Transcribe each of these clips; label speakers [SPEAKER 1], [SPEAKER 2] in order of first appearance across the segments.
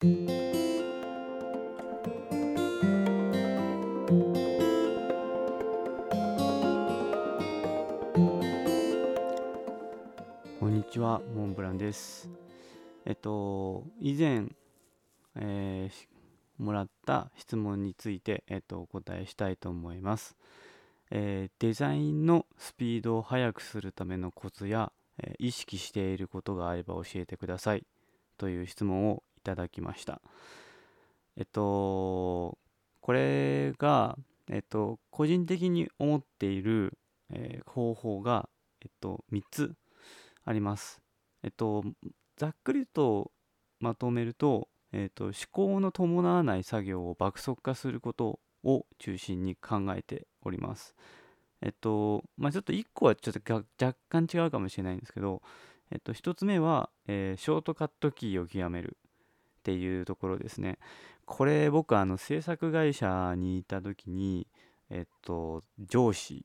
[SPEAKER 1] こんにちは、モンブランです。えっと、以前、えー、もらった質問について、えっと、お答えしたいと思います。えー、デザインのスピードを速くするためのコツや、意識していることがあれば教えてくださいという質問をいただきました。えっと、これが、えっと、個人的に思っている、え方法が、えっと、3つあります。えっと、ざっくりとまとめると、えっと、思考の伴わない作業を爆速化することを中心に考えております。えっと、まあ、ちょっと1個はちょっと若干違うかもしれないんですけど、えっと、1つ目は、えー、ショートカットキーを極めるっていうところですね。これ僕あの制作会社にいた時に、えっと、上司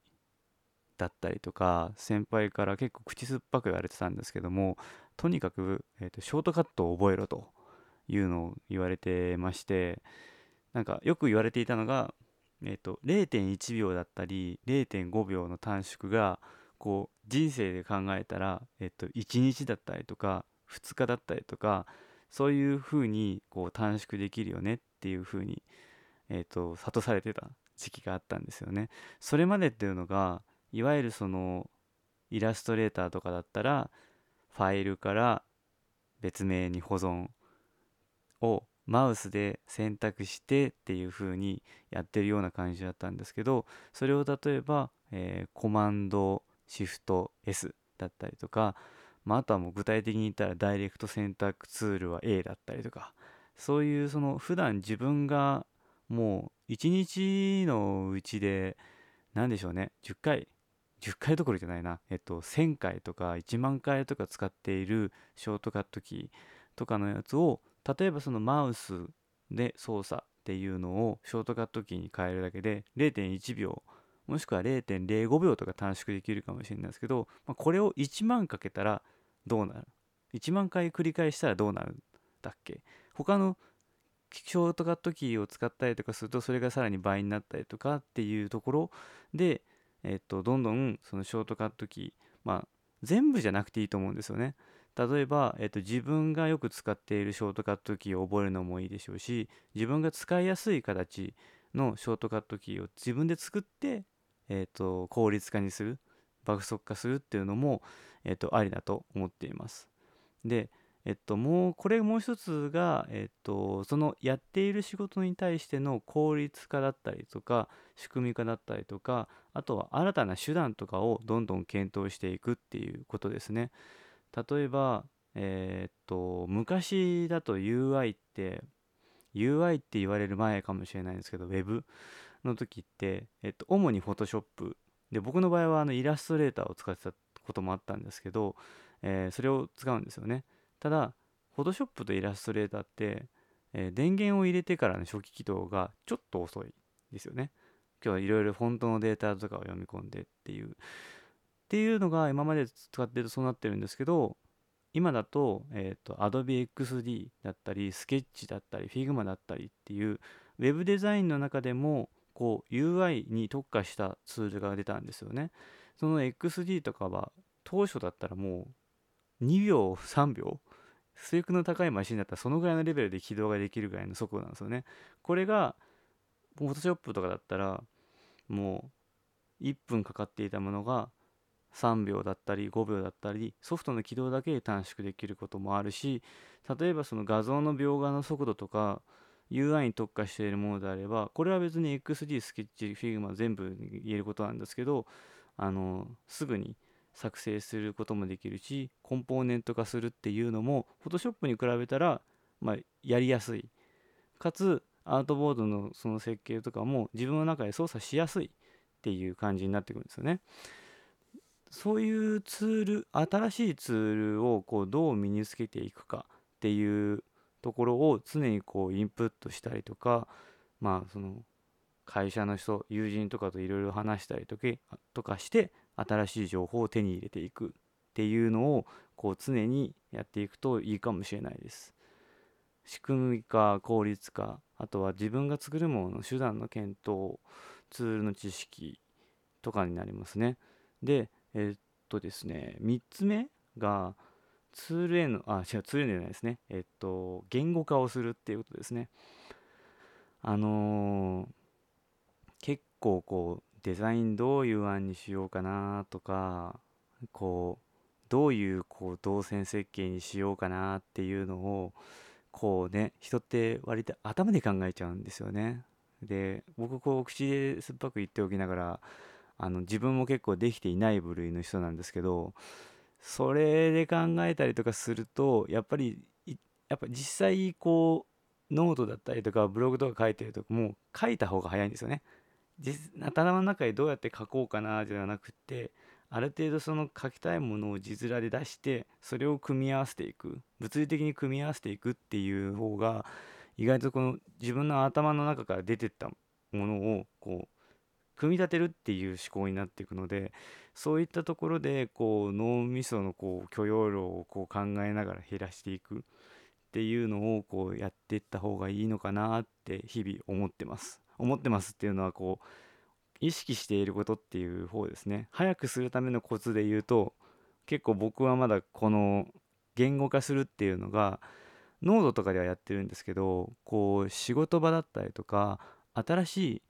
[SPEAKER 1] だったりとか先輩から結構口酸っぱく言われてたんですけどもとにかく、えーと、ショートカットを覚えろというのを言われてましてなんかよく言われていたのが、えーと、0.1秒だったり0.5秒の短縮がこう人生で考えたら、えーと、1日だったりとか2日だったりとかそういうふうにこう短縮できるよねっていうふうに、えーと諭されてた時期があったんですよね。それまでっていうのがいわゆるそのイラストレーターとかだったらファイルから別名に保存をマウスで選択してっていう風にやってるような感じだったんですけどそれを例えば、えー、コマンドシフト S だったりとか、まあ、あとはもう具体的に言ったらダイレクト選択ツールは A だったりとかそういうその普段自分がもう一日のうちで何でしょうね。10回10回どころじゃないな、えっと、1000回とか1万回とか使っているショートカットキーとかのやつを例えばそのマウスで操作っていうのをショートカットキーに変えるだけで0.1秒もしくは0.05秒とか短縮できるかもしれないですけど、まあ、これを1万かけたらどうなる ?1 万回繰り返したらどうなるんだっけ？他のショートカットキーを使ったりとかするとそれがさらに倍になったりとかっていうところでえっと、どんどんそのショートカットキー、まあ、全部じゃなくていいと思うんですよね。例えば、えっと、自分がよく使っているショートカットキーを覚えるのもいいでしょうし、自分が使いやすい形のショートカットキーを自分で作って、えっと、効率化にする、爆速化するっていうのも、えっと、ありだと思っています。で、えっと、もうこれもう一つが、えっと、そのやっている仕事に対しての効率化だったりとか仕組み化だったりとかあとは新たな手段とかをどんどん検討していくっていうことですね。例えば、えー、っと昔だと UI って UI って言われる前かもしれないんですけど Web の時って、えっと、主に Photoshop で僕の場合はあのイラストレーターを使ってたこともあったんですけど、えー、それを使うんですよね。ただ Photoshop とイラストレーターって、えー、電源を入れてからの初期起動がちょっと遅いですよね今日はいろいろフォントのデータとかを読み込んでっていうっていうのが今まで使ってるとそうなってるんですけど今だと,、えーと、Adobe XD だったり Sketch だったり Figma だったりっていう Web デザインの中でもこう UI に特化したツールが出たんですよねその XD とかは当初だったらもう2秒3秒出力の高いマシンだったらそのぐらいのレベルで起動ができるぐらいの速度なんですよね。これが Photoshop とかだったらもう1分かかっていたものが3秒だったり5秒だったりソフトの起動だけで短縮できることもあるし例えばその画像の描画の速度とか UI に特化しているものであればこれは別に XD、スケッチ、Figma 全部言えることなんですけどあのすぐに作成することもできるしコンポーネント化するっていうのも Photoshop に比べたら、まあ、やりやすいかつアートボードのその設計とかも自分の中で操作しやすいっていう感じになってくるんですよね。そういうツール新しいツールをこうどう身につけていくかっていうところを常にこうインプットしたりとかまあその会社の人友人とかといろいろ話したりとかして新しい情報を手に入れていくっていうのをこう常にやっていくといいかもしれないです。仕組み化効率化あとは自分が作るものの手段の検討ツールの知識とかになりますねでえー、っとですね3つ目がツールへのあ違うツールじゃないですねえっと言語化をするっていうことですねあのー、結構こうデザインどういう案にしようかなとかこうどういうこう動線設計にしようかなっていうのをこうね人って割と頭で考えちゃうんですよね。で僕こう口で酸っぱく言っておきながらあの自分も結構できていない部類の人なんですけどそれで考えたりとかするとやっぱりやっぱ実際こうノートだったりとかブログとか書いてるともう書いた方が早いんですよね。頭の中でどうやって書こうかなじゃなくてある程度その書きたいものを字面で出してそれを組み合わせていく物理的に組み合わせていくっていう方が意外とこの自分の頭の中から出てったものをこう組み立てるっていう思考になっていくのでそういったところでこう脳みそのこう許容量をこう考えながら減らしていくっていうのをこうやっていった方がいいのかなって日々思ってます。思ってますっていうのはこう意識していることっていう方ですね早くするためのコツで言うと結構僕はまだこの言語化するっていうのがノードとかではやってるんですけどこう仕事場だったりとか新しい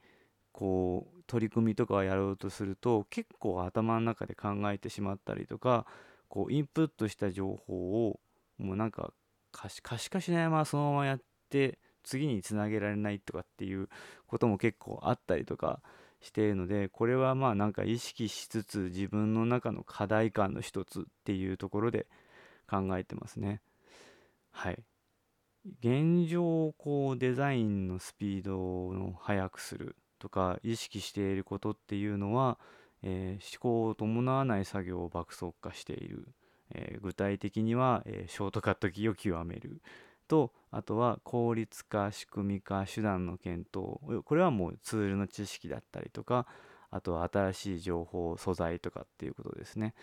[SPEAKER 1] こう取り組みとかをやろうとすると結構頭の中で考えてしまったりとかこうインプットした情報をもうなんか可視化しないままそのままやって次につなげられないとかっていうことも結構あったりとかしているのでこれはまあなんか意識しつつ自分の中の課題感の一つっていうところで考えてますね。はい。現状こうデザインのスピードを速くするとか意識していることっていうのは、えー、思考を伴わない作業を爆速化している、えー、具体的には、えー、ショートカットキーを極める。とあとは効率化仕組み化手段の検討。これはもうツールの知識だったりとかあとは新しい情報素材とかっていうことですね。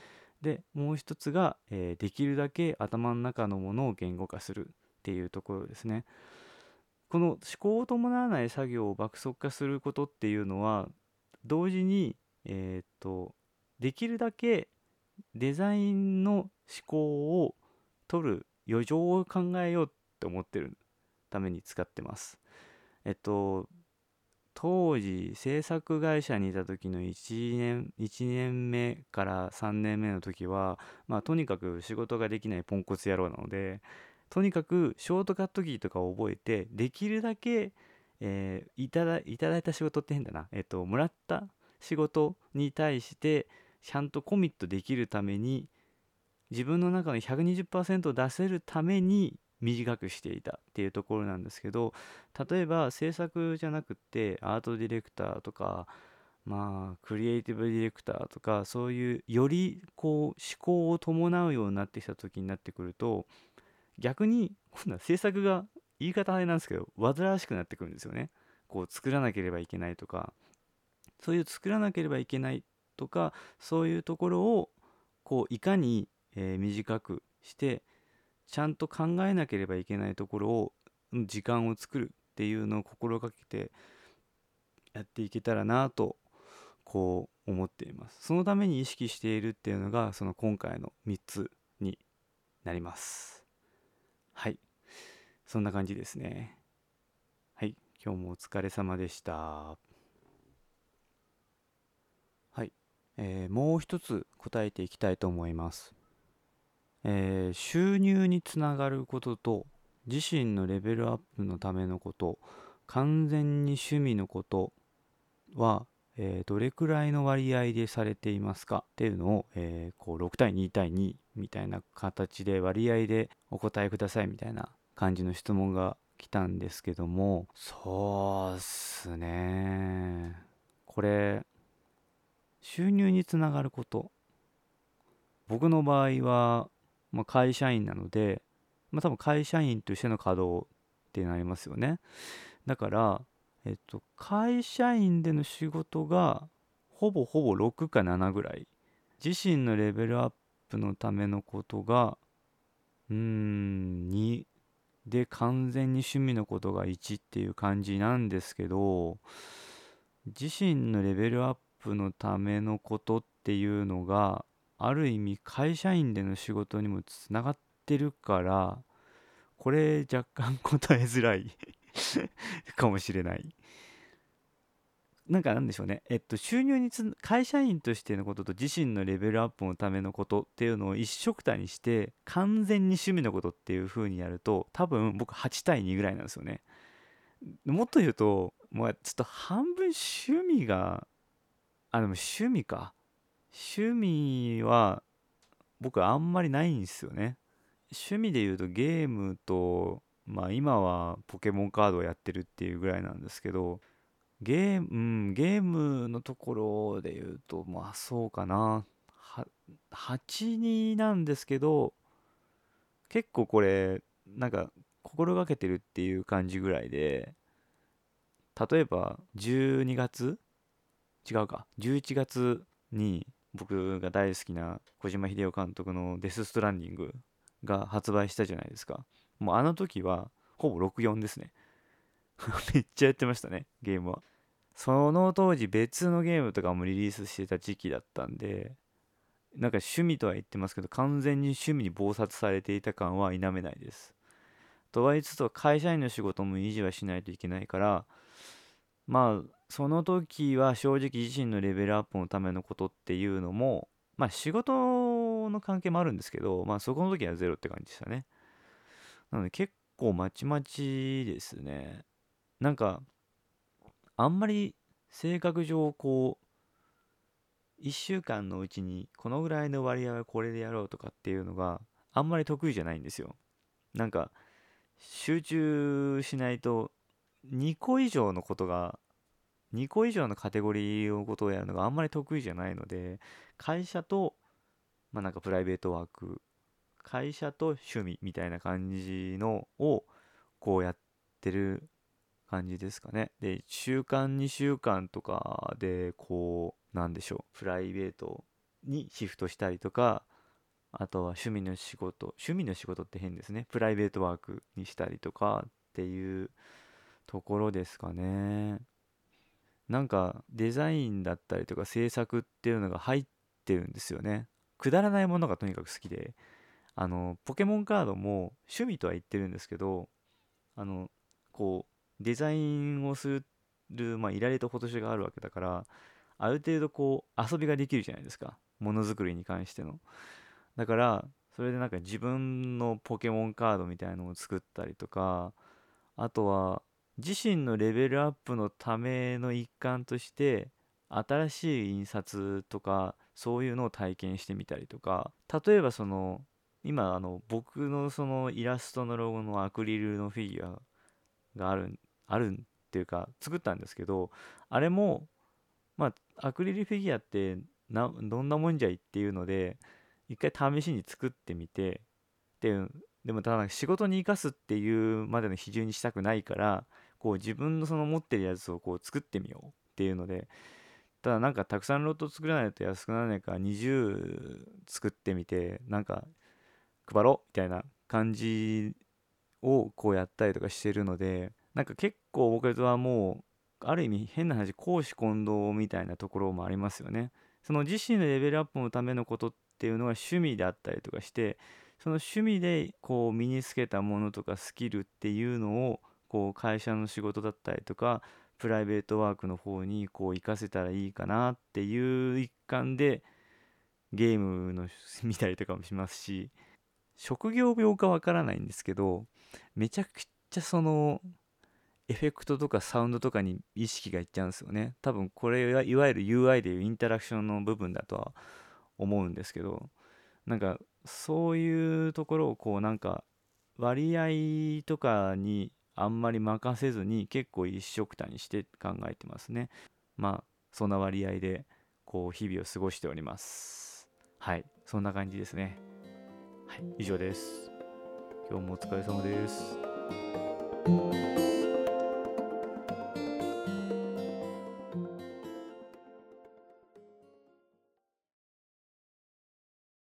[SPEAKER 1] でもう一つが、え、できるだけ頭の中のものを言語化するっていうところですね。この思考を伴わない作業を爆速化することっていうのは同時にえー、っとできるだけデザインの思考を取る余剰を考えようって思ってるために使ってます。えっと当時制作会社にいた時の1年 ,1 年目から3年目の時はまあとにかく仕事ができないポンコツ野郎なのでとにかくショートカットキーとかを覚えてできるだけ、えー、いただいただいた仕事って変だな。えっともらった仕事に対してちゃんとコミットできるために自分の中の120%を出せるために短くしていたっていうところなんですけど例えば制作じゃなくってアートディレクターとかまあクリエイティブディレクターとかそういうよりこう思考を伴うようになってきた時になってくると逆に今度は制作が言い方あれなんですけど煩わしくなってくるんですよね。こう作らなければいけないとかそういう作らなければいけないとかそういうところをこういかに、えー、短くしてちゃんと考えなければいけないところを時間を作るっていうのを心がけてやっていけたらなとこう思っていますそのために意識しているっていうのがその今回の3つになりますはい。そんな感じですね。はい。今日もお疲れ様でした。はい、えー、もう一つ答えていきたいと思います。えー、収入につながることと自身のレベルアップのためのこと完全に趣味のことは、えー、どれくらいの割合でされていますか？っていうのを、えー、こう6対2対2みたいな形で割合でお答えくださいみたいな感じの質問が来たんですけども。そうっすね。これ収入につながること。僕の場合はまあ、会社員なので、まあ、多分会社員としての稼働ってなりますよね。だから、えっと、会社員での仕事がほぼほぼ6か7ぐらい。自身のレベルアップのためのことが、うーん、2で完全に趣味のことが1っていう感じなんですけど自身のレベルアップのためのことっていうのがある意味会社員での仕事にもつながってるからこれ若干答えづらい かもしれない。なんかなんでしょうね、えっと、収入につ会社員としてのことと自身のレベルアップのためのことっていうのを一緒くたにして完全に趣味のことっていう風にやると多分僕8対2ぐらいなんですよね。もっと言うともうちょっと半分趣味があでも趣味か。趣味は僕あんまりないんですよね。趣味で言うとゲームとまあ今はポケモンカードをやってるっていうぐらいなんですけどゲーム、うん、ゲームのところで言うと、まあそうかな。8になんですけど、結構これ、なんか心がけてるっていう感じぐらいで、例えば12月？違うか。11月に僕が大好きな小島秀夫監督のデス・ストランディングが発売したじゃないですか。もうあの時はほぼ64ですね。めっちゃやってましたね、ゲームは。その当時別のゲームとかもリリースしてた時期だったんでなんか趣味とは言ってますけど完全に趣味に忙殺されていた感は否めないですとは言いつつ会社員の仕事も維持はしないといけないからまあその時は正直自身のレベルアップのためのことっていうのもまあ仕事の関係もあるんですけどまあそこの時はゼロって感じでしたねなので結構まちまちですね。なんかあんまり性格上こう1週間のうちにこのぐらいの割合はこれでやろうとかっていうのがあんまり得意じゃないんですよ。なんか集中しないと2個以上のことが2個以上のカテゴリーのことをやるのがあんまり得意じゃないので会社とまあなんかプライベートワーク会社と趣味みたいな感じのをこうやってる感じですかね。で、1週間、2週間とかで、こう、なんでしょう、プライベートにシフトしたりとか、あとは趣味の仕事、趣味の仕事って変ですね。プライベートワークにしたりとかっていうところですかね。なんかデザインだったりとか制作っていうのが入ってるんですよね。くだらないものがとにかく好きで、あの、ポケモンカードも趣味とは言ってるんですけど、あの、こう、デザインをする、まあ、いられとフォトショーがあるわけだからある程度こう遊びができるじゃないですか。ものづくりに関しての。だからそれでなんか自分のポケモンカードみたいのを作ったりとかあとは自身のレベルアップのための一環として新しい印刷とかそういうのを体験してみたりとか。例えばその今あの僕のそのイラストのロゴのアクリルのフィギュアがあるあるっていうか作ったんですけどあれもまあアクリルフィギュアってなどんなもんじゃいっていうので一回試しに作ってみてででもただ仕事に生かすっていうまでの比重にしたくないからこう自分のその持ってるやつをこう作ってみようっていうのでただなんかたくさんロット作らないと安くならないから20作ってみてなんか配ろうみたいな感じをこうやったりとかしてるのでなんか結構僕はもうある意味変な話公私混同みたいなところもありますよね。その自身のレベルアップのためのことっていうのは趣味であったりとかしてその趣味でこう身につけたものとかスキルっていうのをこう会社の仕事だったりとかプライベートワークの方にこう活かせたらいいかなっていう一環でゲームの見たりとかもしますし職業病かわからないんですけどめちゃくちゃそのエフェクトとかサウンドとかに意識がいっちゃうんですよね。多分これはいわゆる UI でいうインタラクションの部分だとは思うんですけどなんかそういうところをこうなんか割合とかにあんまり任せずに結構一緒くたにして考えてますね。まあそんな割合でこう日々を過ごしております。はい。そんな感じですね。はい以上です。今日もお疲れ様です。